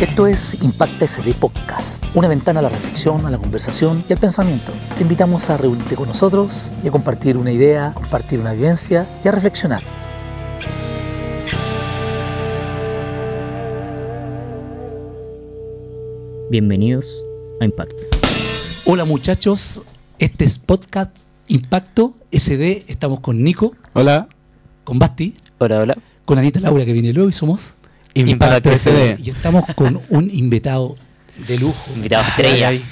Esto es Impacta SD Podcast, una ventana a la reflexión, a la conversación y al pensamiento. Te invitamos a reunirte con nosotros y a compartir una idea, compartir una vivencia y a reflexionar. Bienvenidos a Impacto. Hola muchachos, este es Podcast Impacto SD. Estamos con Nico, Hola. con Basti, Hola, hola. con Anita Laura que viene luego y somos Impacto SD. Y estamos con un invitado de lujo. Invitado estrella. Ay, ay.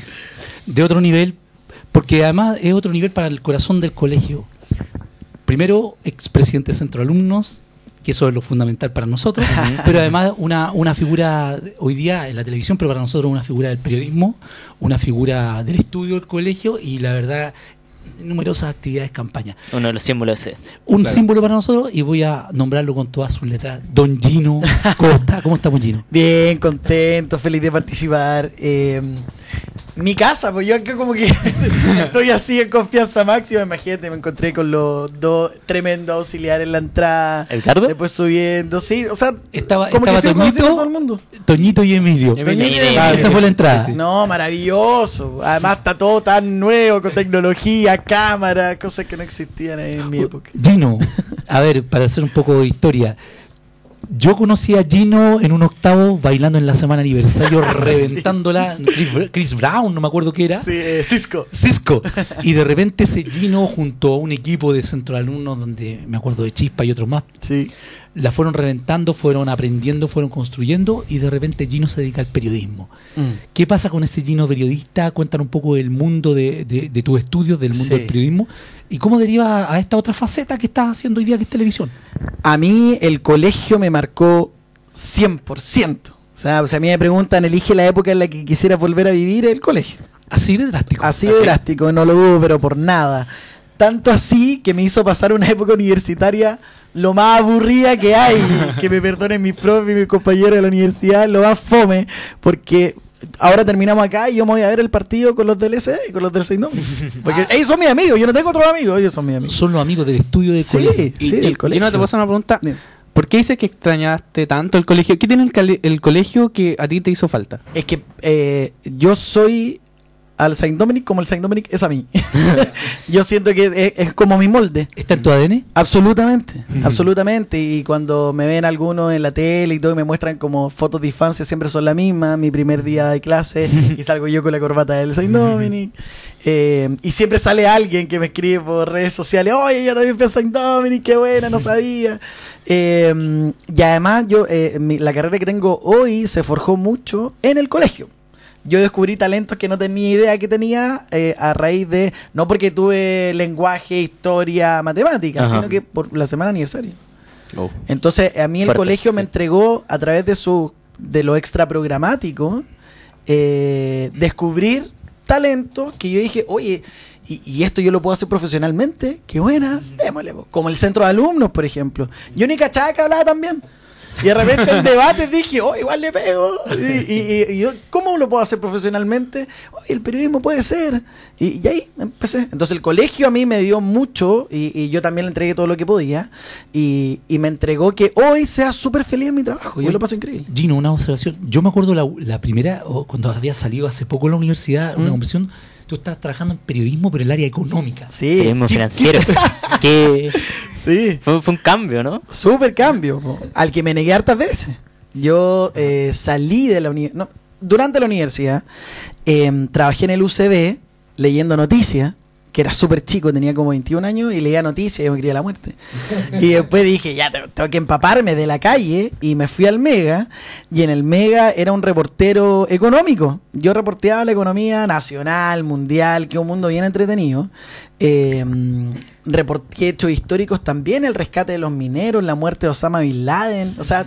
De otro nivel, porque además es otro nivel para el corazón del colegio. Primero, expresidente de Centro Alumnos, que eso es lo fundamental para nosotros, pero además una, una figura hoy día en la televisión, pero para nosotros una figura del periodismo, una figura del estudio del colegio y la verdad, numerosas actividades campaña. Uno de los símbolos ese. Un Claro. símbolo para nosotros y voy a nombrarlo con todas sus letras. Don Gino Costa. ¿Cómo estamos, Gino? Bien, contento, feliz de participar. Eh, mi casa, pues yo acá como que estoy así en confianza máxima. Imagínate, me encontré con los dos tremendos auxiliares en la entrada. ¿Edgardo? Después subiendo, sí, o sea, Estaba, como estaba que Toñito, todo el mundo. Toñito y Emilio. Emilio y Emilio. Emilio. Ah, esa fue la entrada. No, maravilloso. Además está todo tan nuevo, con tecnología, cámara, cosas que no existían en mi época. Gino, a ver, para hacer un poco de historia. Yo conocí a Gino en un octavo bailando en la semana aniversario, reventándola. Chris, Br- Chris Brown, no me acuerdo qué era. Sí, eh, Cisco. Cisco. Y de repente ese Gino junto a un equipo de centro alumnos donde me acuerdo de Chispa y otros más, Sí. la fueron reventando, fueron aprendiendo, fueron construyendo y de repente Gino se dedica al periodismo. ¿Qué pasa con ese Gino periodista? Cuéntanos un poco del mundo de, de, de tus estudios, del mundo Sí. del periodismo y cómo deriva a esta otra faceta que estás haciendo hoy día que es televisión. A mí el colegio me marcó 100%. O sea, o sea, a mí me preguntan, elige la época en la que quisiera volver a vivir el colegio. Así de drástico. Así de drástico, no lo dudo, pero por nada. Tanto así que me hizo pasar una época universitaria lo más aburrida que hay. que me perdonen mis profes y mis compañeros de la universidad, lo más fome, porque ahora terminamos acá y yo me voy a ver el partido con los del SE y con los del Seindón. Porque ellos son mis amigos, yo no tengo otros amigos, ellos son mis amigos. Son los amigos del estudio del Sí, colegio. sí, del Gino, colegio. te puedo hacer una pregunta. ¿Por qué dices que extrañaste tanto el colegio? ¿Qué tiene el colegio que a ti te hizo falta? Es que eh, yo soy al Saint Dominic como el Saint Dominic es a mí. yo siento que es, es como mi molde. ¿Está en tu ADN? Absolutamente, absolutamente. Y cuando me ven algunos en la tele y todo, y me muestran como fotos de infancia, siempre son la misma. Mi primer día de clase y salgo yo con la corbata del Saint Dominic. Eh, y siempre sale alguien que me escribe por redes sociales, oye, yo también fui a Saint Dominic, qué buena, no sabía. Eh, y además, yo eh, mi- la carrera que tengo hoy se forjó mucho en el colegio. Yo descubrí talentos que no tenía idea que tenía eh, a raíz de, no porque tuve lenguaje, historia, matemáticas, Ajá. sino que por la semana aniversario. Oh. Entonces, a mí el Fuerte, colegio me entregó, a través de su de lo extra programático, eh, descubrir talentos que yo dije, oye, y, y esto yo lo puedo hacer profesionalmente, qué buena, démosle. po". Como el centro de alumnos, por ejemplo. Yo ni cachaba que hablaba también. Y de repente en debates dije, oh, igual le pego. Y, y- y yo, ¿cómo lo puedo hacer profesionalmente? "Oye, el periodismo puede ser. Y, y ahí empecé. Entonces el colegio a mí me dio mucho y, y yo también le entregué todo lo que podía. Y, y me entregó que hoy sea súper feliz en mi trabajo. Yo lo paso increíble. Gino, una observación. Yo me acuerdo la, la primera, cuando había salido hace poco en la universidad, una Mm. conversión, tú estabas trabajando en periodismo, pero en el área económica. Sí, Periodismo financiero. que sí. fue, fue un cambio, ¿no? Súper cambio, po, al que me negué hartas veces. Yo eh, salí de la universidad, durante la universidad, em, trabajé en el UCB leyendo noticias, que era súper chico, tenía como 21 años y leía noticias y me quería la muerte. Y después dije, ya te- tengo que empaparme de la calle y me fui al Mega y en el Mega era un reportero económico. Yo reporteaba la economía nacional, mundial, que un mundo bien entretenido. Eh, reporté hechos históricos también, el rescate de los mineros, la muerte de Osama Bin Laden. O sea,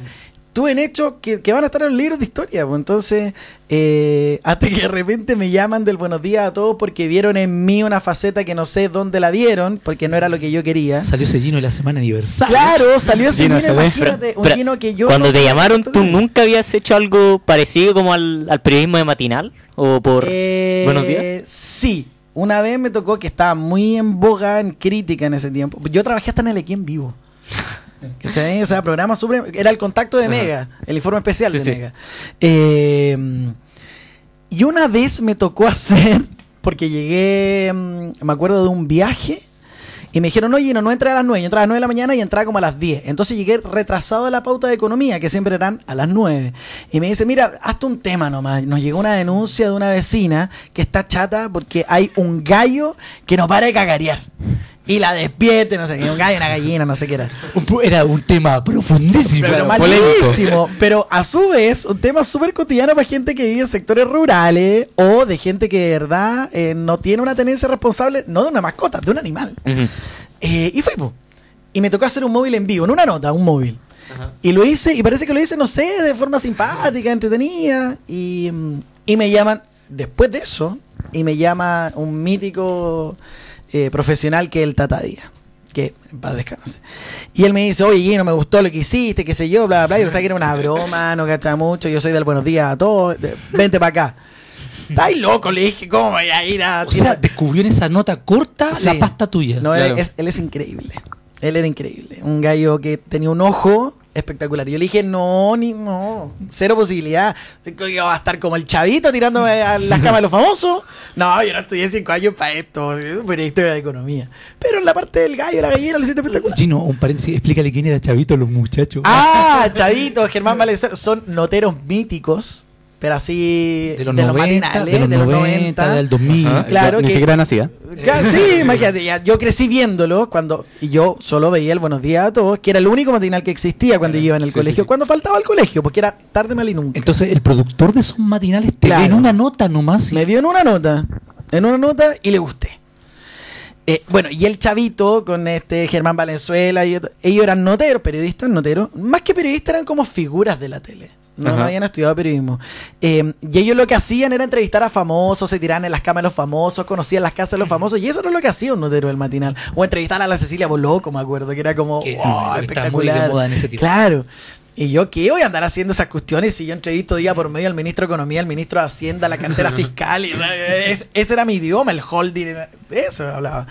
tuve en hechos que, que van a estar en los libros de historia. pues. Entonces, eh, hasta que de repente me llaman del buenos días a todos porque vieron en mí una faceta que no sé dónde la vieron, porque no era lo que yo quería. Salió ese Gino de la semana aniversario. Claro, salió ese Gino imagínate, un Pero, que yo... Cuando no- te llamaron, ¿tú nunca habías hecho algo parecido como al, al periodismo de matinal? ¿O por Eh, Buenos días? Sí, una vez me tocó que estaba muy en boga, en crítica en ese tiempo. Yo trabajé hasta en el Aquí en vivo. ¿Cachai? O sea, programa súper... Era el contacto de Mega, el informe especial Sí, de sí. Mega. Eh, y una vez me tocó hacer, porque llegué, mm, me acuerdo de un viaje, y me dijeron, oye, no, no entra a las 9, yo entraba a las 9 de la mañana y entraba como a las 10. Entonces llegué retrasado a la pauta de economía, que siempre eran a las 9. Y me dice, mira, hazte un tema nomás. Nos llegó una denuncia de una vecina que está chata porque hay un gallo que no para de cagarear. Y la despierte, no sé qué, un gallo, una gallina, no sé qué era. Era un tema profundísimo. Pero malísimo. Pero a su vez, un tema súper cotidiano para gente que vive en sectores rurales o de gente que de verdad eh, no tiene una tenencia responsable, no de una mascota, de un animal. Eh, y fue, po. Y me tocó hacer un móvil en vivo, en una nota, un móvil. Y lo hice, y parece que lo hice, no sé, de forma simpática, entretenida. Y, y me llaman, después de eso, y me llama un mítico eh, profesional que el Tata Díaz. Que en paz descanse. Y él me dice, oye, Gino, me gustó lo que hiciste, qué sé yo, bla, bla, bla. Y pensaba que era una broma, no cachaba mucho. Yo soy del buenos días a todos. Vente para acá. Estáis loco, le dije, ¿cómo voy a ir a O sea, descubrió en esa nota corta Sí. la pasta tuya. no, él, es, él es increíble. Él era increíble. Un gallo que tenía un ojo espectacular. Yo le dije, no, ni no. Cero posibilidad. Que iba a estar como el chavito tirándome a las camas de los famosos. No, yo no estudié cinco años para esto. Un periodista de economía. Pero en la parte del gallo, la gallina, lo hiciste espectacular. Chino, un paréntesis, explícale quién era Chavito los muchachos. Ah, chavito, Germán Valenzuela. Son noteros míticos. Pero así. de los 90, matinales, de los 90, del 2000. Ajá. Claro Ni que- siquiera nacía. Ya, sí, imagínate, ya, yo crecí viéndolo cuando y yo solo veía el Buenos Días a todos, que era el único matinal que existía cuando yo iba en el Sí, colegio, sí. cuando faltaba al colegio, porque era tarde mal y nunca. Entonces, el productor de esos matinales te Claro. ve en una nota nomás. y- Me dio en una nota, en una nota y le gusté. Eh, bueno, y el chavito con este Germán Valenzuela, y otro- ellos eran noteros, periodistas noteros, más que periodistas eran como figuras de la tele. No, habían estudiado periodismo. Eh, y ellos lo que hacían era entrevistar a famosos, se tiraban en las camas de los famosos, conocían las casas de los famosos, y eso no es lo que hacía un notero del matinal. O entrevistar a la Cecilia Boloco, me acuerdo, que era como Que, wow, no, está muy de espectacular. moda en ese tiempo. Claro. Y yo, ¿qué voy a andar haciendo esas cuestiones si yo entrevisto día por medio al ministro de Economía, al ministro de Hacienda, la cartera fiscal? Y, es- ese era mi idioma, el holding, de eso hablaba.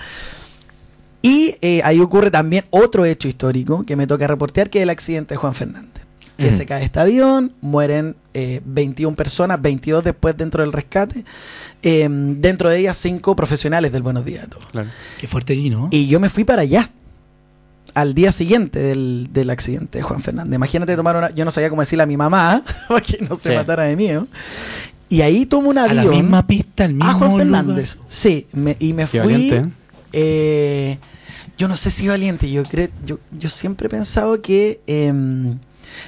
Y eh, ahí ocurre también otro hecho histórico que me toca reportear, que es el accidente de Juan Fernández. Que se cae este avión, mueren eh, 21 personas, 22 después dentro del rescate, eh, dentro de ellas 5 profesionales del Buenos Días a Todos. Claro. Qué fuerte Gino. Y yo me fui para allá. Al día siguiente del, del accidente de Juan Fernández. Imagínate tomar una. Yo no sabía cómo decirle a mi mamá para que no se Sí. matara de miedo. Y ahí tomo un a la avión. misma pista, al mismo a Juan lugar. Fernández. Sí, me- y me Qué fui. eh, yo no sé si valiente. Yo creo, yo, yo siempre he pensado que em,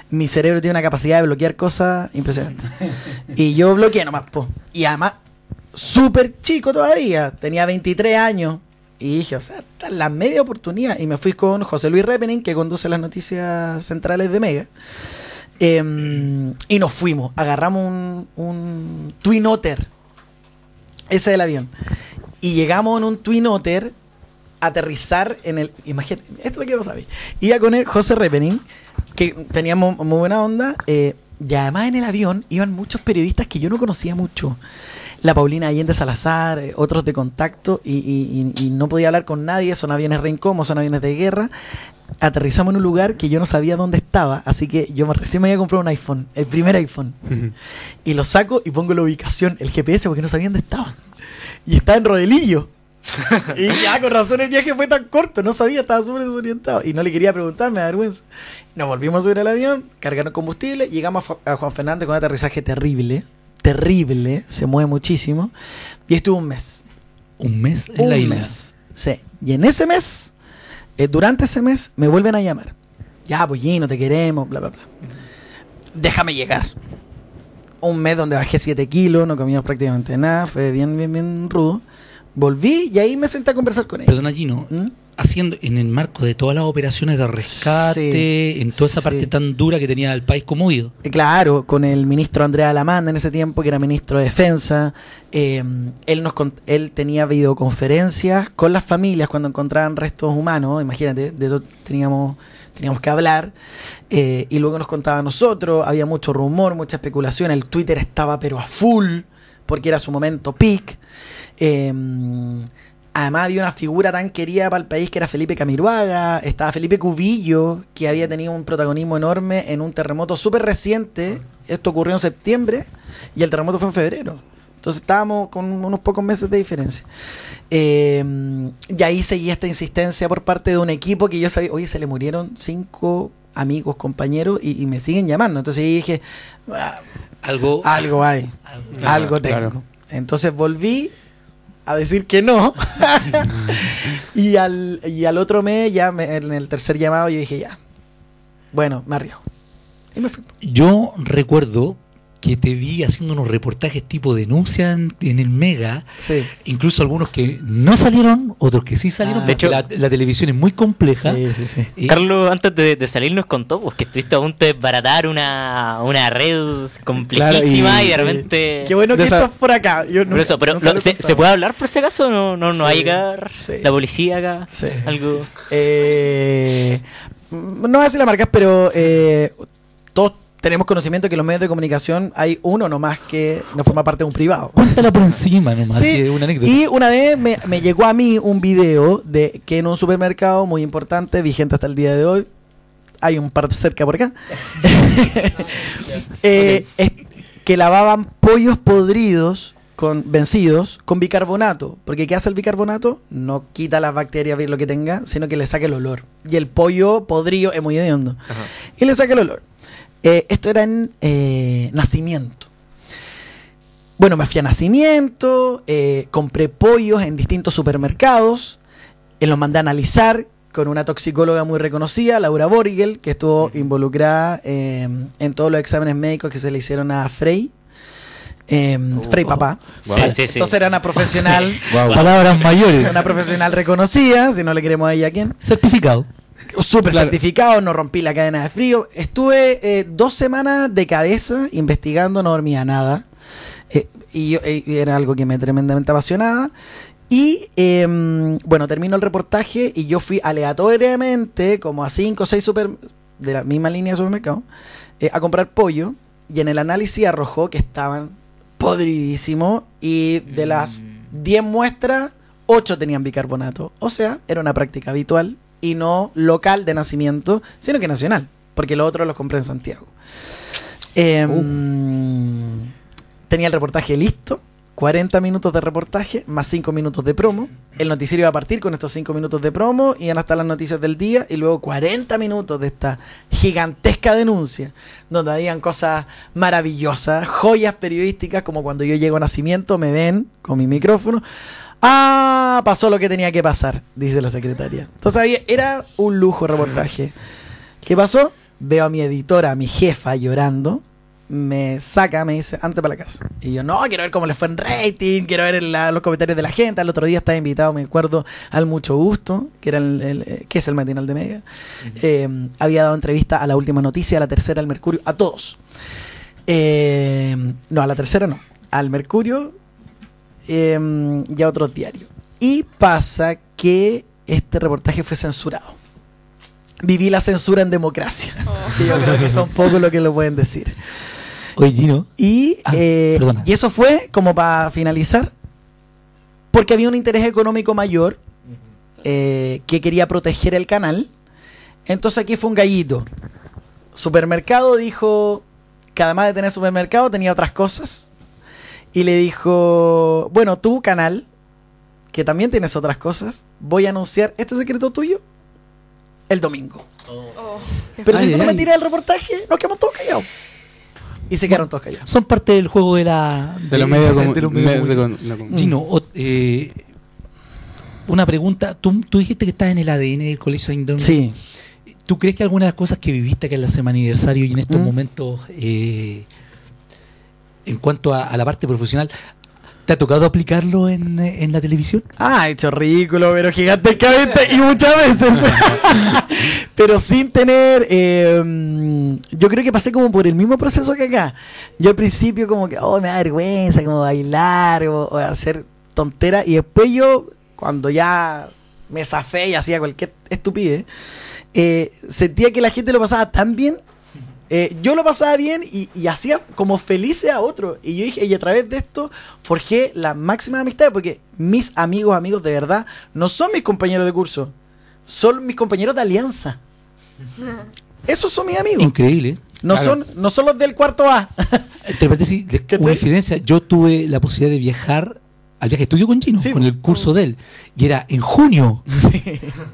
mi cerebro tiene una capacidad de bloquear cosas impresionante. y yo bloqueé nomás, po. Y además, súper chico todavía. Tenía 23 años. Y dije, o sea, esta es la media oportunidad. Y me fui con José Luis Repening, que conduce las noticias centrales de Mega. Em, y nos fuimos. Agarramos un, Twin Otter. Ese es el avión. Y llegamos en un Twin Otter a aterrizar en el. Imagínate, esto es lo que vos sabés. Iba con el José Repening, que teníamos muy buena onda. eh, y además en el avión iban muchos periodistas que yo no conocía mucho. La Paulina Allende Salazar, eh, otros de contacto, y, y- y- y no podía hablar con nadie. Son aviones re incómodos, son aviones de guerra. Aterrizamos en un lugar que yo no sabía dónde estaba, así que yo recién me había comprado un iPhone, el primer iPhone. Y lo saco y pongo la ubicación, el GPS, porque no sabía dónde estaba. Y estaba en Rodelillo. y ya, con razón el viaje fue tan corto, no sabía, estaba súper desorientado. Y no le quería preguntar, me da vergüenza. Nos volvimos a subir al avión, cargaron combustible, llegamos a, Juan Fernández con un aterrizaje terrible, terrible, se mueve muchísimo. Y estuvo un mes. Un mes en un la isla. mes. Sí. Y en ese mes, eh, durante ese mes, me vuelven a llamar. Ya, pollino, te queremos, bla, bla, bla. Déjame llegar. Un mes donde bajé 7 kilos, no comíamos prácticamente nada, fue bien, bien, bien rudo. Volví y ahí me senté a conversar con ellos. Perdona, Gino. ¿Mm? Haciendo en el marco de todas las operaciones de rescate, Sí, en toda esa sí. parte tan dura que tenía el país conmovido. Eh, Claro, con el ministro Andrea Alamanda en ese tiempo, que era ministro de Defensa. Eh, él, nos, él tenía videoconferencias con las familias cuando encontraban restos humanos. Imagínate, de eso teníamos, teníamos que hablar. Eh, y luego nos contaba a nosotros. Había mucho rumor, mucha especulación. El Twitter estaba pero a full. porque era su momento peak. Eh, además había una figura tan querida para el país que era Felipe Camiruaga, estaba Felipe Cubillo, que había tenido un protagonismo enorme en un terremoto súper reciente. Esto ocurrió en septiembre y el terremoto fue en febrero. Entonces estábamos con unos pocos meses de diferencia. Eh, y ahí seguía esta insistencia por parte de un equipo que yo sabía, oye, se le murieron cinco amigos, compañeros, y, y me siguen llamando. Entonces ahí dije, "Ah, Algo. algo hay, algo- algo tengo. claro. Entonces volví a decir que no. y, al, y al otro mes, ya me- en el tercer llamado, yo dije, ya, bueno, me arriesgo. Y me fui. Yo recuerdo que te vi haciendo unos reportajes tipo denuncia en, en el Mega, Sí. incluso algunos que no salieron, otros que sí salieron. Ah. de hecho- la, la televisión es muy compleja. Sí, sí, sí. Y- Carlos, antes de, de salir, nos contó pues, que estuviste a punto de desbaratar una, una red complejísima Claro, y- y, de repente. Qué bueno que estás por acá. Yo Por eso, pero lo- ¿se, contado. ¿se puede hablar por si acaso? ¿No, no, no va a llegar sí. la policía acá? Sí. Algo. Eh, no voy a decir las marcas, pero eh, todos tenemos conocimiento que en los medios de comunicación hay uno nomás que no forma parte de un privado. Cuéntala por encima nomás, Sí, así una anécdota. Y una vez me, me llegó a mí un video de que en un supermercado muy importante, vigente hasta el día de hoy, hay un par cerca por acá, eh, es que lavaban pollos podridos con vencidos con bicarbonato. Porque ¿qué hace el bicarbonato? No quita las bacterias, lo que tenga, sino que le saca el olor. Y el pollo podrido es muy hediondo. Y le saca el olor. Eh, esto era en eh, nacimiento. Bueno, me fui a nacimiento, eh, compré pollos en distintos supermercados, eh, los mandé a analizar con una toxicóloga muy reconocida, Laura Borgel, que estuvo involucrada eh, en todos los exámenes médicos que se le hicieron a Frey. eh, Frey Papá. Wow. Sí, sí, sí. Entonces era una profesional, Wow. Palabras mayores. una profesional reconocida, si no le queremos a ella a quién. Certificado. Súper Claro. certificado, no rompí la cadena de frío. Estuve eh, dos semanas de cabeza investigando, no dormía nada. Eh, y, yo- eh, era algo que me tremendamente apasionaba. Y em, bueno, terminó el reportaje y yo fui aleatoriamente, como a cinco o seis super, de la misma línea de supermercado, a comprar pollo. Y en el análisis arrojó que estaban podridísimos. Y de las 10 muestras, 8 tenían bicarbonato. O sea, era una práctica habitual y no local de nacimiento, sino que nacional, porque los otros los compré en Santiago. Em, Tenía el reportaje listo, 40 minutos de reportaje más 5 minutos de promo. El noticiero iba a partir con estos 5 minutos de promo, iban a estar las noticias del día y luego 40 minutos de esta gigantesca denuncia, donde habían cosas maravillosas, joyas periodísticas, como cuando yo llego a nacimiento, me ven con mi micrófono. Ah, pasó lo que tenía que pasar, dice la secretaria. Entonces había- era un lujo reportaje. ¿Qué pasó? Veo a mi editora, a mi jefa llorando. Me saca, me dice, antes para la casa. Y yo, no, quiero ver cómo le fue en rating, quiero ver la- los comentarios de la gente. Al otro día estaba invitado, me acuerdo, al Mucho Gusto, que era el, el- eh, que es el matinal de Mega. Eh, había dado entrevista a la última noticia, a la tercera, al Mercurio, a todos. Eh, no, a la tercera no. Al Mercurio eh, y a otros diarios. Y pasa que este reportaje fue censurado. Viví la censura en democracia. Que yo creo que son pocos los que lo pueden decir. Oye, Gino. Y, Ah, eh, y eso fue como para finalizar, porque había un interés económico mayor eh, que quería proteger el canal. Entonces aquí fue un gallito. Supermercado dijo que además de tener supermercado tenía otras cosas. Y le dijo, bueno, tú canal, que también tienes otras cosas, voy a anunciar este secreto tuyo el domingo. Pero si Ay, tú no me tiras el reportaje, nos quedamos todos callados. Y se quedaron todos callados. Son parte del juego de la. De los medios de comu- de los medios de me- de comunicación. con- la com- Gino, o- eh, una pregunta. Tú, tú dijiste que estás en el ADN del Colegio Saint Domingo. Sí. ¿Tú crees que alguna de las cosas que viviste acá en la semana aniversario y en estos ¿Mm? momentos, eh, en cuanto a, la parte profesional, ¿te ha tocado aplicarlo en, en la televisión? Ah, hecho ridículo, pero gigantescamente y muchas veces. pero sin tener. eh, yo creo que pasé como por el mismo proceso que acá. Yo al principio, como que, oh, me da vergüenza, como bailar o, o hacer tonteras. Y después yo, cuando ya me zafé y hacía cualquier estupidez, eh, sentía que la gente lo pasaba tan bien. Eh, yo lo pasaba bien y, y hacía como felices a otro. Y yo dije, y a través de esto forjé la máxima amistad, porque mis amigos, amigos de verdad, no son mis compañeros de curso, son mis compañeros de alianza. Esos son mis amigos. Increíble. No, Claro. son, no son los del cuarto A. Entre paréntesis, de- ¿Cachai? una yo tuve la posibilidad de viajar al viaje de estudio con Sí, con el curso de él. Y era en junio.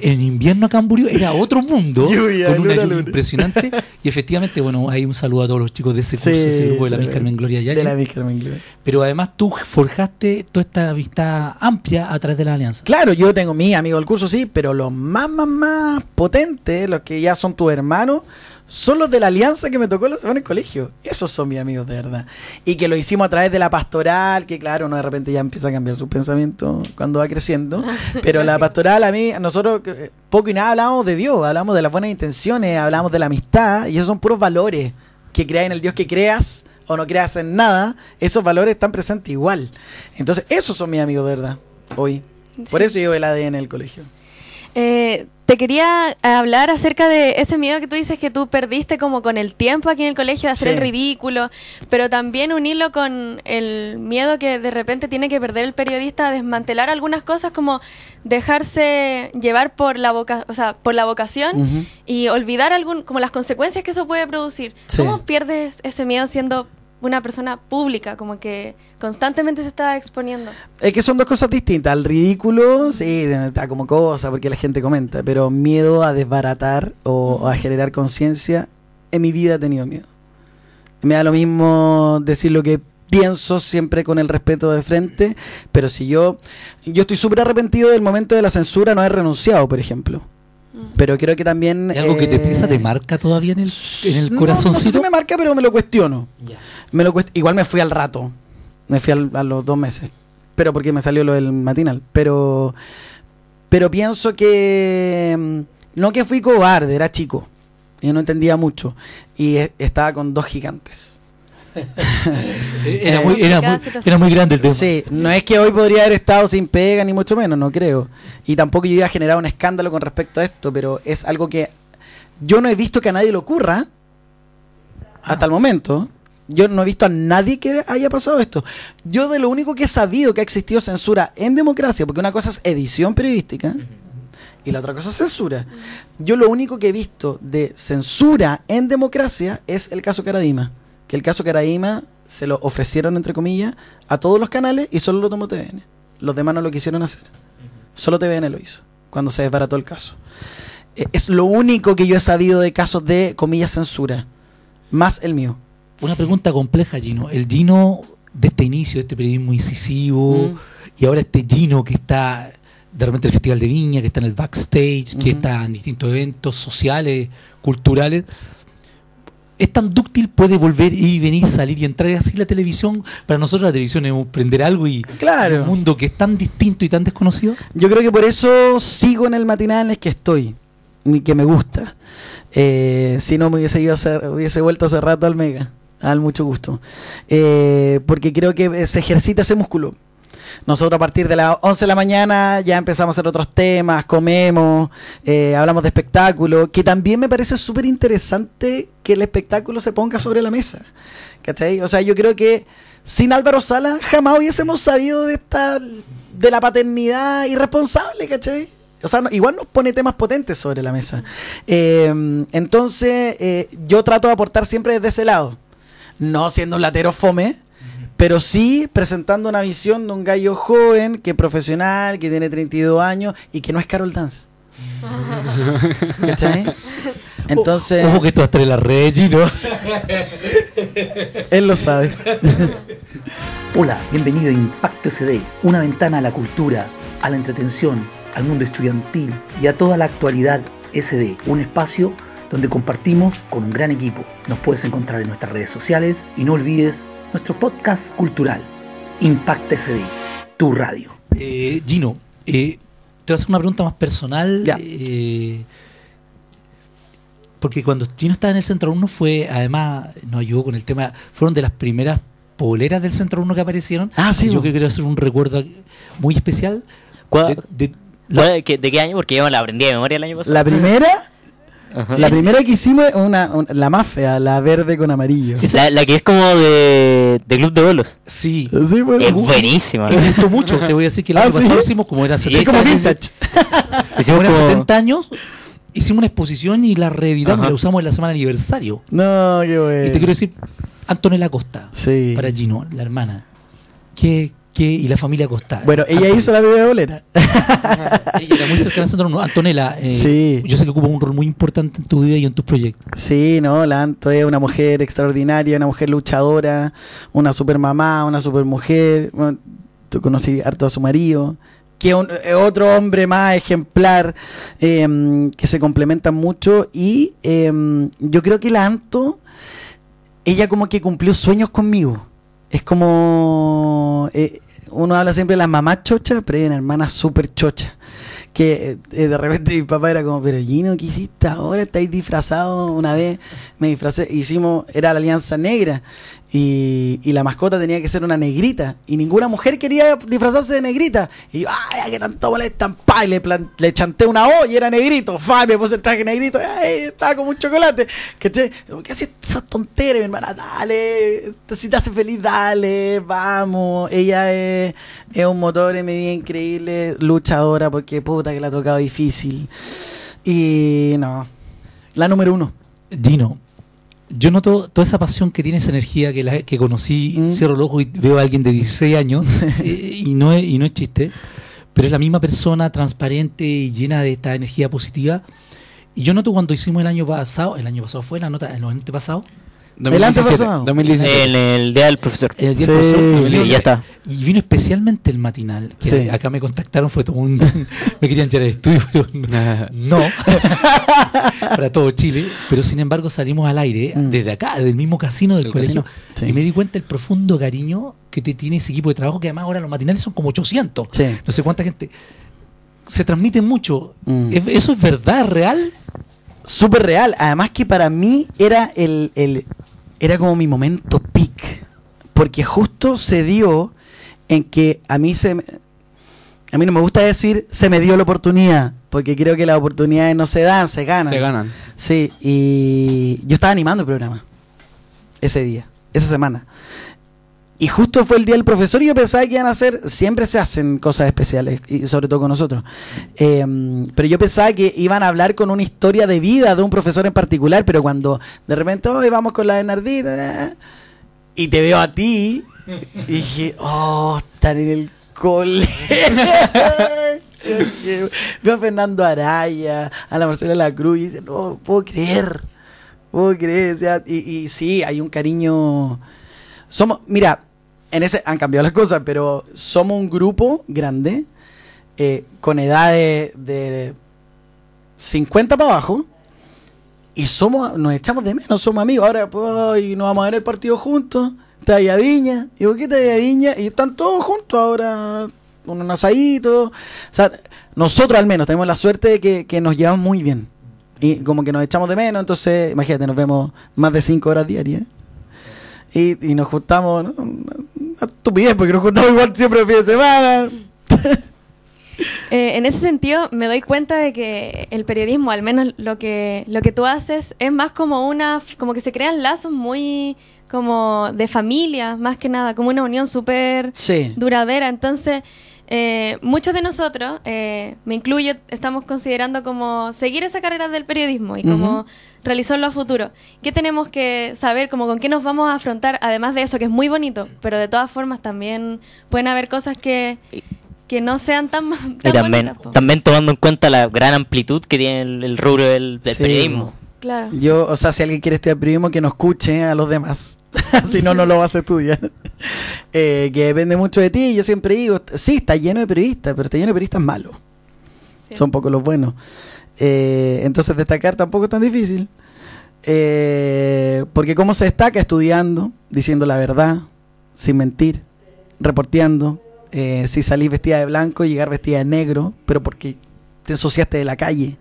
En invierno acá en Burio era otro mundo, Lluvia, con una luna, lluvia luna. impresionante. Y efectivamente, bueno, hay un saludo a todos los chicos de ese curso, ese grupo de la Miss Carmen Gloria Yáñez. De la Miss Carmen Gloria. Pero además tú forjaste toda esta amistad amplia a través de la alianza. Claro, yo tengo mis amigos del curso, sí, pero los más, más, más potentes, los que ya son tus hermanos, son los de la alianza que me tocó la semana en el colegio. Esos son mis amigos de verdad. Y que lo hicimos a través de la pastoral, que claro, uno de repente ya empieza a cambiar sus pensamientos cuando va creciendo. Pero la pastoral, a mí, nosotros eh, poco y nada hablamos de Dios, hablamos de las buenas intenciones, hablamos de la amistad, y esos son puros valores. Que creas en el Dios que creas o no creas en nada, esos valores están presentes igual. Entonces, esos son mis amigos de verdad, hoy. Por eso llevo el ADN en el colegio. Eh, te quería hablar acerca de ese miedo que tú dices que tú perdiste como con el tiempo aquí en el colegio de hacer Sí. el ridículo, pero también unirlo con el miedo que de repente tiene que perder el periodista a desmantelar algunas cosas como dejarse llevar por la voca o sea, por la vocación y olvidar algún como las consecuencias que eso puede producir. Sí. ¿Cómo pierdes ese miedo siendo una persona pública, como que constantemente se está exponiendo? Es que son dos cosas distintas. Al ridículo, sí, está como cosa porque la gente comenta, pero miedo a desbaratar o a generar conciencia, en mi vida he tenido miedo. Me da lo mismo decir lo que pienso siempre con el respeto de frente, pero si yo, yo estoy súper arrepentido del momento de la censura, no he renunciado, por ejemplo. Pero creo que también... ¿Es algo que te eh, pesa, te marca todavía en el, en el no, corazoncito? No sé si me marca, pero me lo cuestiono. Ya. Me lo cuest- Igual me fui al rato. Me fui al- a los dos meses. Pero porque me salió lo del matinal. Pero. Pero pienso que. mm, No que fui cobarde, era chico. Y no entendía mucho. Y e- estaba con dos gigantes. Era, muy, era, muy, era muy grande el tema. Sí, no es que hoy podría haber estado sin pega, ni mucho menos, no creo. Y tampoco yo iba a generar un escándalo con respecto a esto, pero es algo que yo no he visto que a nadie le ocurra hasta el momento. Yo no he visto a nadie que haya pasado esto. Yo de lo único que he sabido que ha existido censura en democracia, porque una cosa es edición periodística y la otra cosa es censura. Yo lo único que he visto de censura en democracia es el caso Caradima. Que el caso Caradima se lo ofrecieron, entre comillas, a todos los canales y solo lo tomó TVN. Los demás no lo quisieron hacer. Solo TVN lo hizo, cuando se desbarató el caso. Eh, Es lo único que yo he sabido de casos de, comillas, censura. Más el mío. Una pregunta compleja, Gino. El Gino de este inicio, de este periodismo incisivo, Mm. y ahora este Gino que está de repente en el Festival de Viña, que está en el backstage, que está en distintos eventos sociales, culturales. ¿Es tan dúctil? ¿Puede volver y venir, salir y entrar? ¿Es así la televisión? Para nosotros la televisión es un prender algo y Claro. un mundo que es tan distinto y tan desconocido. Yo creo que por eso sigo en el matinal en el que estoy, y que me gusta. Eh, si no me hubiese ido a hacer- hubiese vuelto hace rato al Mega, al mucho gusto. Eh, porque creo que se ejercita ese músculo. Nosotros a partir de las 11 de la mañana ya empezamos a hacer otros temas, comemos, eh, hablamos de espectáculo, que también me parece súper interesante que el espectáculo se ponga sobre la mesa. ¿Cachai? O sea, yo creo que sin Álvaro Sala jamás hubiésemos sabido de esta de la paternidad irresponsable, ¿cachai? O sea, igual nos pone temas potentes sobre la mesa. Eh, entonces, yo trato de aportar siempre desde ese lado. No siendo un latero fome, pero sí presentando una visión de un gallo joven, que es profesional, que tiene 32 años y que no es Carol Dance. ¿Cachai? Entonces, Ojo que esto va a estar en la red, Gino. él lo sabe. Hola, bienvenido a Impacto SD, una ventana a la cultura, a la entretención, al mundo estudiantil y a toda la actualidad SD, un espacio donde compartimos con un gran equipo. Nos puedes encontrar en nuestras redes sociales y no olvides nuestro podcast cultural, Impacto SD, tu radio. Eh, Gino, eh, te voy a hacer una pregunta más personal. Ya. eh, porque cuando Gino estaba en el Centro 1 fue, además, nos ayudó con el tema, fueron de las primeras poleras del Centro 1 que aparecieron. Ah, sí, Yo bo. que quiero hacer un recuerdo muy especial. ¿Cuál- de- de- la- ¿Cuál- qué- ¿De qué año? Porque yo me la aprendí de memoria el año pasado. La primera, Ajá. La primera que hicimos es una, un- la más fea, la verde con amarillo. La, la que es como de, de Club de Bolos. Sí. Sí, pues. Es buenísima. Me gustó mucho. Te voy a decir que el Ah, año ¿sí? pasado hicimos como era Sí, 70, Es como sí, sí, vintage. Hicimos como era como- 70 años. Hicimos una exposición y la reeditamos Ajá. y la usamos en la semana de aniversario. No, qué bueno. Y te quiero decir, Antonella Costa, Sí. para Gino, la hermana. Que, y la familia Costa. Bueno, ella hizo la primera bolera. Ella era muy cercana a. Antonella, eh, Sí. yo sé que ocupa un rol muy importante en tu vida y en tus proyectos. Sí, no, la Anto es una mujer extraordinaria, una mujer luchadora, una super mamá, una super mujer. Bueno, tú conocí harto a su marido, que es un- otro hombre más ejemplar, eh, que se complementan mucho. Y eh, yo creo que la Anto, ella como que cumplió sueños conmigo. Es como. Eh, uno habla siempre de las mamás chochas, pero hay una hermana súper chocha. Que eh, de repente mi papá era como, pero Gino, ¿qué hiciste ahora? ¿Estáis disfrazado? Una vez me disfracé, hicimos, era la Alianza Negra. Y, la mascota tenía que ser una negrita. Y ninguna mujer quería disfrazarse de negrita. Y yo, ¡ay, que tanto molestan! Pa, y le, le chanté una O y era negrito. ¡Fa! Me puse el traje negrito. ¡Ay! Estaba como un chocolate. ¿Cachai? Digo, ¿Qué haces esas tonteras, mi hermana? Dale. Si te hace feliz, dale. Vamos. Ella es, es un motor en mi vida increíble. Luchadora porque puta que la ha tocado difícil. Y no. La número uno. Gino, yo noto toda esa pasión que tiene, esa energía que, la, que conocí, Mm. cierro el ojo y veo a alguien de 16 años, eh, y, no es, y no es chiste, pero es la misma persona transparente y llena de esta energía positiva. Y yo noto cuando hicimos el año pasado, el año pasado fue la nota, el antepasado, 2017. antepasado. 2017. En el Día del Profesor. el día Sí. del profesor, Y vino- ya está. Y vino especialmente el matinal, que Sí. acá me contactaron, fue todo un... me querían llevar al estudio, pero no. para todo Chile, pero sin embargo salimos al aire Mm. desde acá, del mismo casino del colegio, casino. Sí. y me di cuenta del profundo cariño que te tiene ese equipo de trabajo, que además ahora los matinales son como 800, Sí. no sé cuánta gente, se transmite mucho, Mm. ¿Es- ¿eso es verdad, real? súper real. Además que para mí era el, el- era como mi momento peak. Porque justo se dio en que a mí se me- a mí no me gusta decir se me dio la oportunidad, porque creo que las oportunidades no se dan, se ganan. Se ganan. Sí, y yo estaba animando el programa ese día, esa semana. Y justo fue el día del profesor y yo pensaba que iban a hacer, siempre se hacen cosas especiales, y sobre todo con nosotros. Eh, pero yo pensaba que iban a hablar con una historia de vida de un profesor en particular, pero cuando de repente, hoy vamos con la Bernardita, eh, y te veo a ti, y dije, oh, estar en el cole. veo a Fernando Araya, a la Marcela La Cruz, y dice, no, puedo creer, puedo creer. y sí, hay un cariño. Somos, mira, en ese han cambiado las cosas, pero somos un grupo grande, eh, con edades de 50 para abajo, y somos, nos echamos de menos, somos amigos. Ahora, pues, nos vamos a ver el partido juntos. Está ahí Viña. Y ¿por qué está ahí Viña? Y están todos juntos ahora, un asadito. O sea, nosotros al menos tenemos la suerte de que, que nos llevamos muy bien. Y como que nos echamos de menos, entonces, imagínate, nos vemos más de 5 horas diarias. Y, y nos juntamos, ¿no? Una, estupidez, porque nos juntamos igual siempre el fin de semana. Eh, en ese sentido, me doy cuenta de que el periodismo, al menos lo que, lo que tú haces, es más como una, como que se crean lazos muy como de familia, más que nada, como una unión súper Sí. duradera. Entonces, eh, muchos de nosotros, eh, me incluyo, estamos considerando como seguir esa carrera del periodismo y como realizarlo a futuro. ¿Qué tenemos que saber, como con qué nos vamos a afrontar, además de eso, que es muy bonito, pero de todas formas también pueden haber cosas que, que no sean tan, tan Y también, bonitas, también tomando en cuenta la gran amplitud que tiene el, el rubro del, del Sí, periodismo. Claro. Yo, o sea, si alguien quiere estudiar periodismo, que no escuche a los demás. si no, no lo vas a estudiar. Eh, que depende mucho de ti. Yo siempre digo, sí, está lleno de periodistas, pero está lleno de periodistas malos. Sí. Son pocos los buenos. Eh, entonces destacar tampoco es tan difícil. Eh, porque cómo se destaca estudiando, diciendo la verdad, sin mentir, reporteando. Eh, si salís vestida de blanco, llegar vestida de negro, pero porque te ensuciaste de la calle.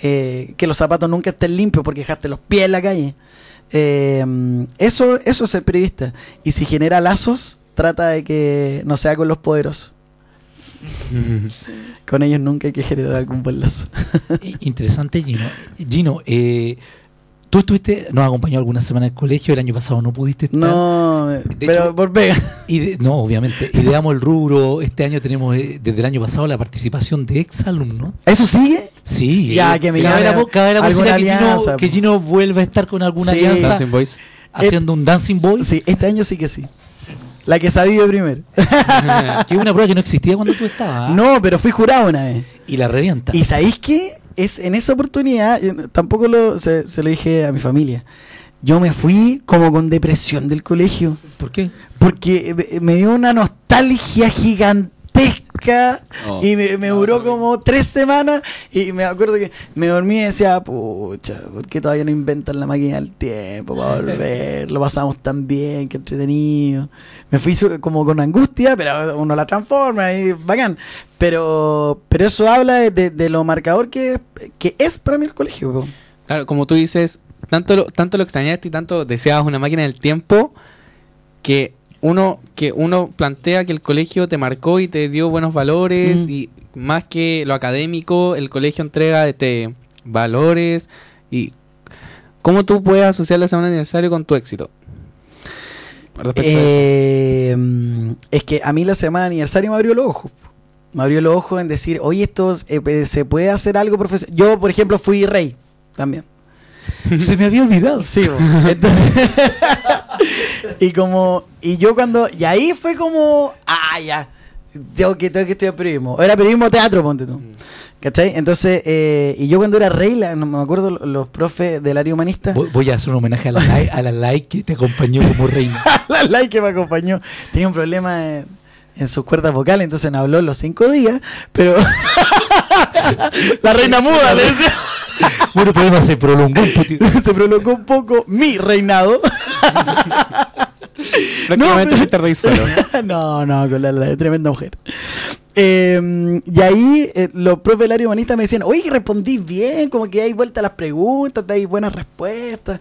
Eh, que los zapatos nunca estén limpios porque dejaste los pies en la calle. Eh, eso, eso es ser periodista. Y si genera lazos, trata de que no sea con los poderosos. Con ellos nunca hay que generar algún buen lazo. Interesante, Gino. Gino, eh, tú estuviste, nos acompañó alguna semana en el colegio, el año pasado no pudiste estar. No, pero hecho- por pega. No, obviamente. Y damos el rubro, este año tenemos eh, desde el año pasado la participación de exalumnos. ¿Eso sigue? Sí, Ya, que me cabe la, cabe la alguna posibilidad que Gino, que. Gino vuelva a estar con alguna Sí. alianza Dancing Boys. haciendo un Dancing Boys, Sí, este año sí que sí. La que sabía primero. que una prueba que no existía cuando tú estabas. ¿ah? No, pero fui jurado una vez. Y la revienta. ¿Y sabéis qué? Es, en esa oportunidad, eh, tampoco lo, se, se lo dije a mi familia. Yo me fui como con depresión del colegio. ¿Por qué? Porque eh, me dio una nostalgia gigantesca Oh. y me, me duró como tres semanas y me acuerdo que me dormí y decía, pucha, ¿por qué todavía no inventan la máquina del tiempo para volver? Lo pasamos tan bien, qué entretenido. Me fui como con angustia, pero uno la transforma y bacán. Pero, pero eso habla de, de- de lo marcador que, que es para mí el colegio. po. Claro, como tú dices, tanto lo, tanto lo extrañaste y tanto deseabas una máquina del tiempo que uno que uno plantea que el colegio te marcó y te dio buenos valores Mm. y más que lo académico, el colegio entrega este valores y cómo tú puedes asociar la semana de aniversario con tu éxito. Eh, mm, es que a mí la semana de aniversario me abrió los ojos. Me abrió los ojos en decir, oye, esto eh, se puede hacer algo profesional. Yo, por ejemplo, fui rey también. Se me había olvidado. Sí. Entonces- y como, y yo cuando, y ahí fue como, ah, ya, tengo que, tengo que estudiar periodismo. Era periodismo teatro, ponte tú. ¿Cachai? Entonces, eh, y yo cuando era rey, la- no me acuerdo los profes del área humanista. Voy, voy a hacer un homenaje a la, a la like que te acompañó como reina. la like que me acompañó tenía un problema en, en sus cuerdas vocales, entonces no habló los cinco días, pero la reina muda le decía. Bueno, podemos hacer prolongó un poquito. se prolongó un poco mi reinado. Prácticamente pero- fuiste rey solo. no, no, con la, la tremenda mujer. Eh, y ahí eh, los profes del área humanista me decían, oye, que respondí bien, como que hay vuelta a las preguntas, te hay buenas respuestas.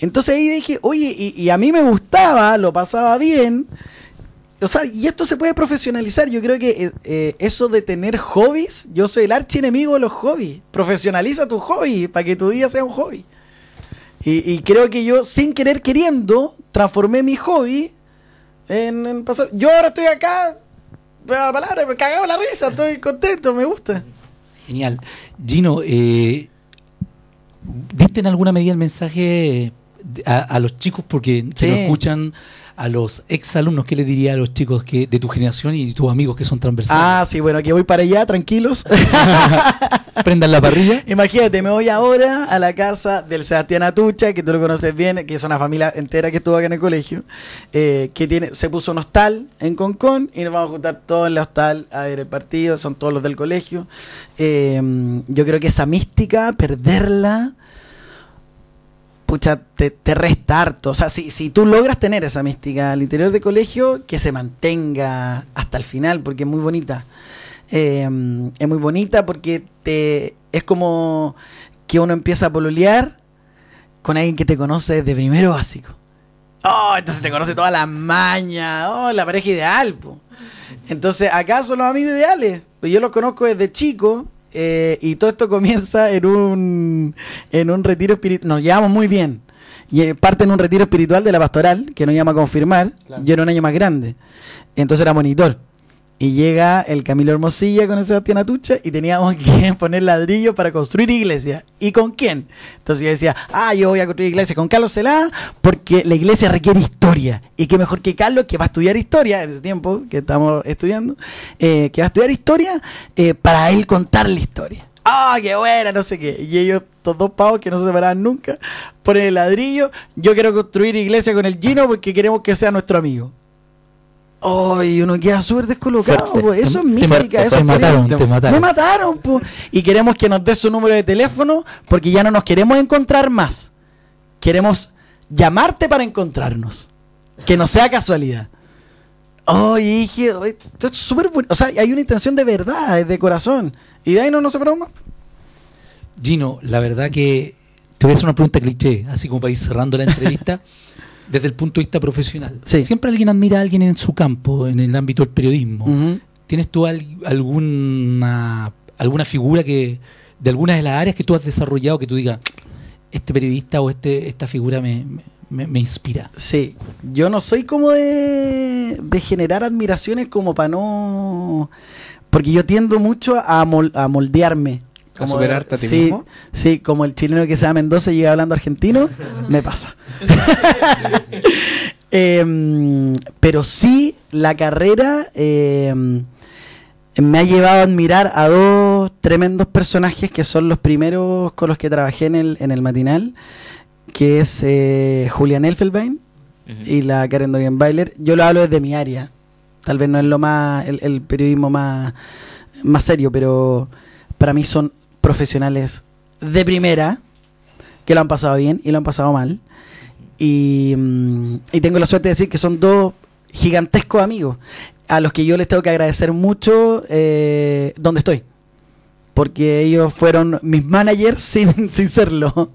Entonces ahí dije, oye, y, y a mí me gustaba, lo pasaba bien. O sea, y esto se puede profesionalizar. Yo creo que eh, eh, eso de tener hobbies, yo soy el archienemigo de los hobbies. Profesionaliza tu hobby para que tu día sea un hobby. Y, y creo que yo, sin querer queriendo, transformé mi hobby en, en pasar. Yo ahora estoy acá, la palabra, me cagaba la risa, estoy contento, me gusta. Genial. Gino, eh, ¿diste en alguna medida el mensaje a, a los chicos porque que Sí. nos escuchan, a los exalumnos? ¿Qué le diría a los chicos que de tu generación y tus amigos que son Ah, transversales? sí, bueno, aquí voy para allá, tranquilos. Prendan la parrilla. Imagínate, me voy ahora a la casa del Sebastián Atucha, que tú lo conoces bien, que es una familia entera que estuvo acá en el colegio, eh, que tiene, se puso un hostal en Concón y nos vamos a juntar todos en el hostal a ver el partido, son todos los del colegio. Eh, yo creo que esa mística, perderla, pucha, te, te resta harto. O sea, si, si tú logras tener esa mística al interior del colegio, que se mantenga hasta el final, porque es muy bonita. Eh, es muy bonita porque te es como que uno empieza a pololear con alguien que te conoce desde primero básico. Oh, entonces te conoce todas las mañas. Oh, la pareja ideal. po. Entonces, acá son los amigos ideales. Pues yo los conozco desde chico. Eh, y todo esto comienza en un, en un retiro espiritual. Nos llevamos muy bien. Y eh, parte en un retiro espiritual de la pastoral, que nos llama a confirmar. Yo era un año más grande. Entonces era monitor. Y llega el Camilo Hermosilla con el Sebastián Atucha y teníamos que poner ladrillos para construir iglesia. ¿Y con quién? Entonces yo decía, ah, yo voy a construir iglesia con Carlos Celá porque la iglesia requiere historia. Y qué mejor que Carlos, que va a estudiar historia en ese tiempo que estamos estudiando, eh, que va a estudiar historia eh, para él contar la historia. ¡Ah, qué buena! No sé qué. Y ellos, estos dos pavos que no se separaban nunca, ponen el ladrillo. Yo quiero construir iglesia con el Gino porque queremos que sea nuestro amigo. ¡Ay! uno queda súper descolocado. Po. Eso es mística. eso te es mataron, te mataron. Me mataron, po. Y queremos que nos dé su número de teléfono porque ya no nos queremos encontrar más. Queremos llamarte para encontrarnos. Que no sea casualidad. Oye, dije, esto es súper bueno. O sea, hay una intención de verdad, de corazón. Y de ahí no nos separamos más. Gino, la verdad que te voy a hacer una pregunta cliché, así como para ir cerrando la entrevista, desde el punto de vista profesional. Sí. Siempre alguien admira a alguien en su campo, en el ámbito del periodismo. ¿tienes tú al- alguna, alguna figura que de alguna de las áreas que tú has desarrollado que tú digas, este periodista o este esta figura me, me, me inspira? Sí, yo no soy como de, de generar admiraciones como para no... Porque yo tiendo mucho a, mol- a moldearme. ¿A superarte a ti sí, mismo? Sí, como el chileno que se llama Mendoza y llega hablando argentino, me pasa. Em, pero sí, la carrera em, me ha llevado a admirar a dos tremendos personajes que son los primeros con los que trabajé en el, en el matinal, que es eh, Julian Elfelbein y la Karen Dogenbailer. Yo lo hablo desde mi área. Tal vez no es lo más el, el periodismo más, más serio, pero para mí son profesionales de primera que lo han pasado bien y lo han pasado mal. Y, mm, y tengo la suerte de decir que son dos gigantescos amigos a los que yo les tengo que agradecer mucho eh, donde estoy. Porque ellos fueron mis managers sin, sin serlo.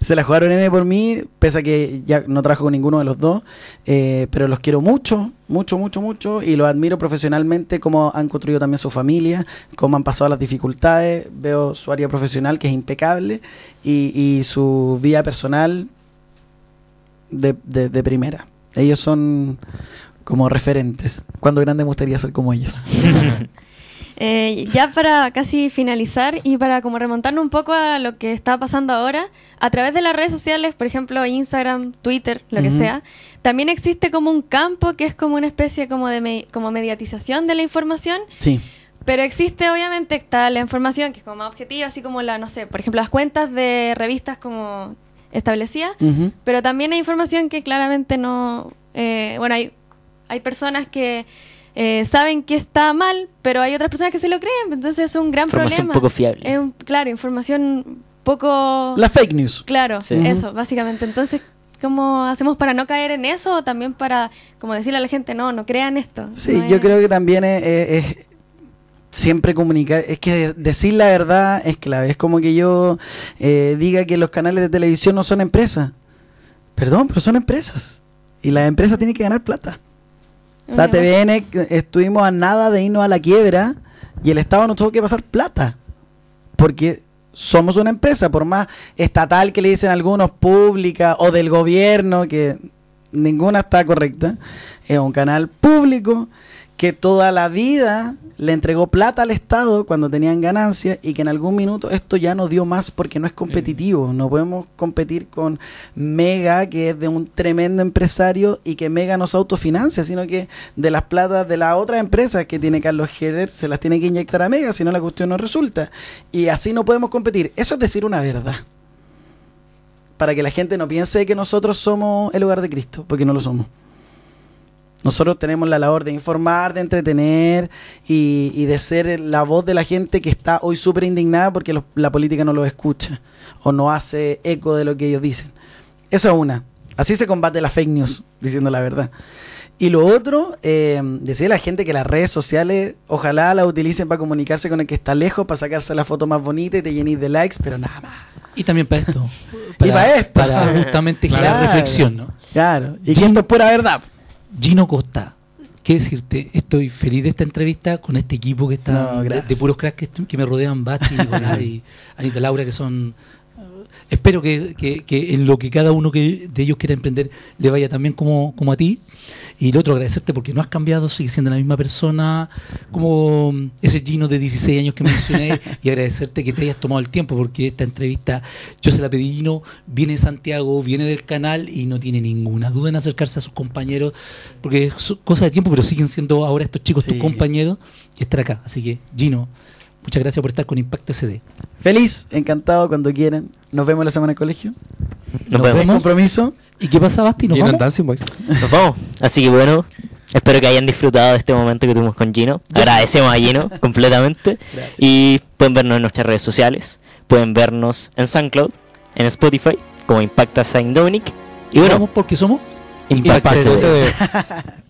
Se la jugaron M por mí, pese a que ya no trabajo con ninguno de los dos. eh, pero los quiero mucho, mucho, mucho, mucho. Y los admiro profesionalmente, cómo han construido también su familia, cómo han pasado las dificultades. Veo su área profesional, que es impecable, y, su vida personal de, de- de primera. Ellos son como referentes. Cuando grande me gustaría ser como ellos. Eh, ya para casi finalizar y para como remontarnos un poco a lo que está pasando ahora, a través de las redes sociales, por ejemplo Instagram, Twitter, lo que sea, también existe como un campo que es como una especie como de me- como mediatización de la información, Sí. pero existe obviamente está la información que es como más objetiva, así como la, no sé, por ejemplo las cuentas de revistas como establecidas, pero también hay información que claramente no... eh, bueno, hay, hay personas que eh, saben que está mal, pero hay otras personas que se lo creen, entonces es un gran Información problema. poco fiable. Es un- claro, información poco... La fake news. Claro, Sí. eso, básicamente. Entonces, ¿cómo hacemos para no caer en eso? O también para, como decirle a la gente, no, no crean esto. Sí, No yo es- creo que también es, es- es siempre comunicar. Es que decir la verdad es clave. Es como que yo eh, diga que los canales de televisión no son empresas. Perdón, pero son empresas. Y las empresas tienen que ganar plata. O sea. TVN estuvimos a nada de irnos a la quiebra y el Estado nos tuvo que pasar plata. Porque somos una empresa, por más estatal que le dicen algunos, pública o del gobierno, que ninguna está correcta, es un canal público que toda la vida le entregó plata al Estado cuando tenían ganancias y que en algún minuto esto ya no dio más porque no es competitivo. No podemos competir con Mega, que es de un tremendo empresario y que Mega no se autofinancia, sino que de las platas de las otras empresas que tiene Carlos Heller se las tiene que inyectar a Mega, si no la cuestión no resulta. Y así no podemos competir. Eso es decir una verdad. Para que la gente no piense que nosotros somos el hogar de Cristo, porque no lo somos. Nosotros tenemos la labor de informar, de entretener y, y de ser la voz de la gente que está hoy súper indignada porque los- la política no los escucha o no hace eco de lo que ellos dicen. Eso es una. Así se combate la fake news, diciendo la verdad. Y lo otro, eh, decirle a la gente que las redes sociales ojalá las utilicen para comunicarse con el que está lejos, para sacarse la foto más bonita y te llenéis de likes, pero nada más. Y también para esto. Y para esto. Para justamente generar Claro. reflexión, ¿no? Claro. Y Sí. que esto es pura verdad. Gino Costa, ¿qué decirte? Estoy feliz de esta entrevista con este equipo que está No, de, puros cracks que, que me rodean, Basti, Nicolás y Anita Laura, que son... Espero que, que- que en lo que cada uno que, de ellos quiera emprender le vaya también como, como a ti. Y lo otro, agradecerte porque no has cambiado, sigues siendo la misma persona, como ese Gino de 16 años que mencioné, y agradecerte que te hayas tomado el tiempo, porque esta entrevista yo se la pedí Gino, viene de Santiago, viene del canal y no tiene ninguna duda en acercarse a sus compañeros, porque es cosa de tiempo, pero siguen siendo ahora estos chicos tus compañeros y estar acá. Así que, Gino, muchas gracias por estar con Impacto SD. Feliz, encantado cuando quieran. Nos vemos la semana en colegio. Nos Nos vemos. ¿Hay compromiso? ¿Y qué pasa, Basti? ¿Nos Gino vamos? Dancing Boys. Nos vamos. Así que bueno, espero que hayan disfrutado de este momento que tuvimos con Gino. Agradecemos a Gino completamente. Y pueden vernos en nuestras redes sociales. Pueden vernos en SoundCloud, en Spotify, como Impacta Saint Dominic. Y bueno, ¿Vamos porque somos? Impacta Impacta. SD.